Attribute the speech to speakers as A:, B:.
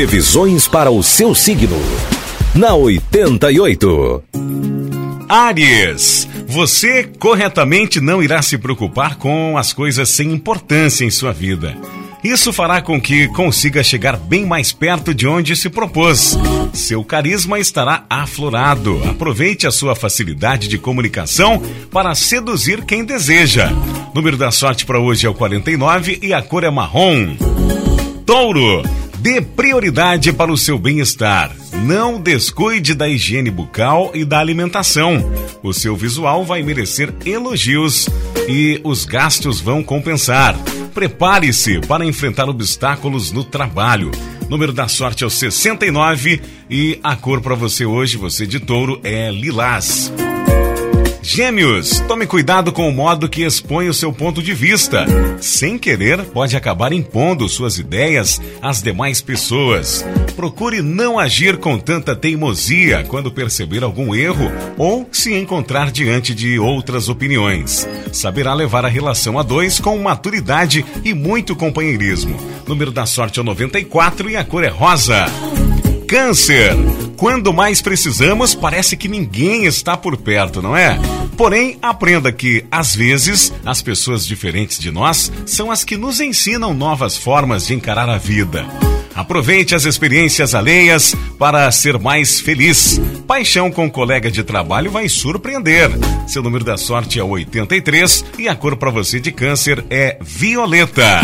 A: Previsões para o seu signo. Na 88.
B: Aries, você corretamente não irá se preocupar com as coisas sem importância em sua vida. Isso fará com que consiga chegar bem mais perto de onde se propôs. Seu carisma estará aflorado. Aproveite a sua facilidade de comunicação para seduzir quem deseja. Número da sorte para hoje é o 49 e a cor é marrom. Touro, dê prioridade para o seu bem-estar. Não descuide da higiene bucal e da alimentação. O seu visual vai merecer elogios e os gastos vão compensar. Prepare-se para enfrentar obstáculos no trabalho. Número da sorte é o 69 e a cor para você hoje, você de touro, é lilás. Gêmeos, tome cuidado com o modo que expõe o seu ponto de vista. Sem querer, pode acabar impondo suas ideias às demais pessoas. Procure não agir com tanta teimosia quando perceber algum erro ou se encontrar diante de outras opiniões. Saberá levar a relação a dois com maturidade e muito companheirismo. Número da sorte é o 94 e a cor é rosa. Câncer. Quando mais precisamos, parece que ninguém está por perto, não é? Porém, aprenda que, às vezes, as pessoas diferentes de nós são as que nos ensinam novas formas de encarar a vida. Aproveite as experiências alheias para ser mais feliz. Paixão com colega de trabalho vai surpreender. Seu número da sorte é 83 e a cor para você de câncer é violeta.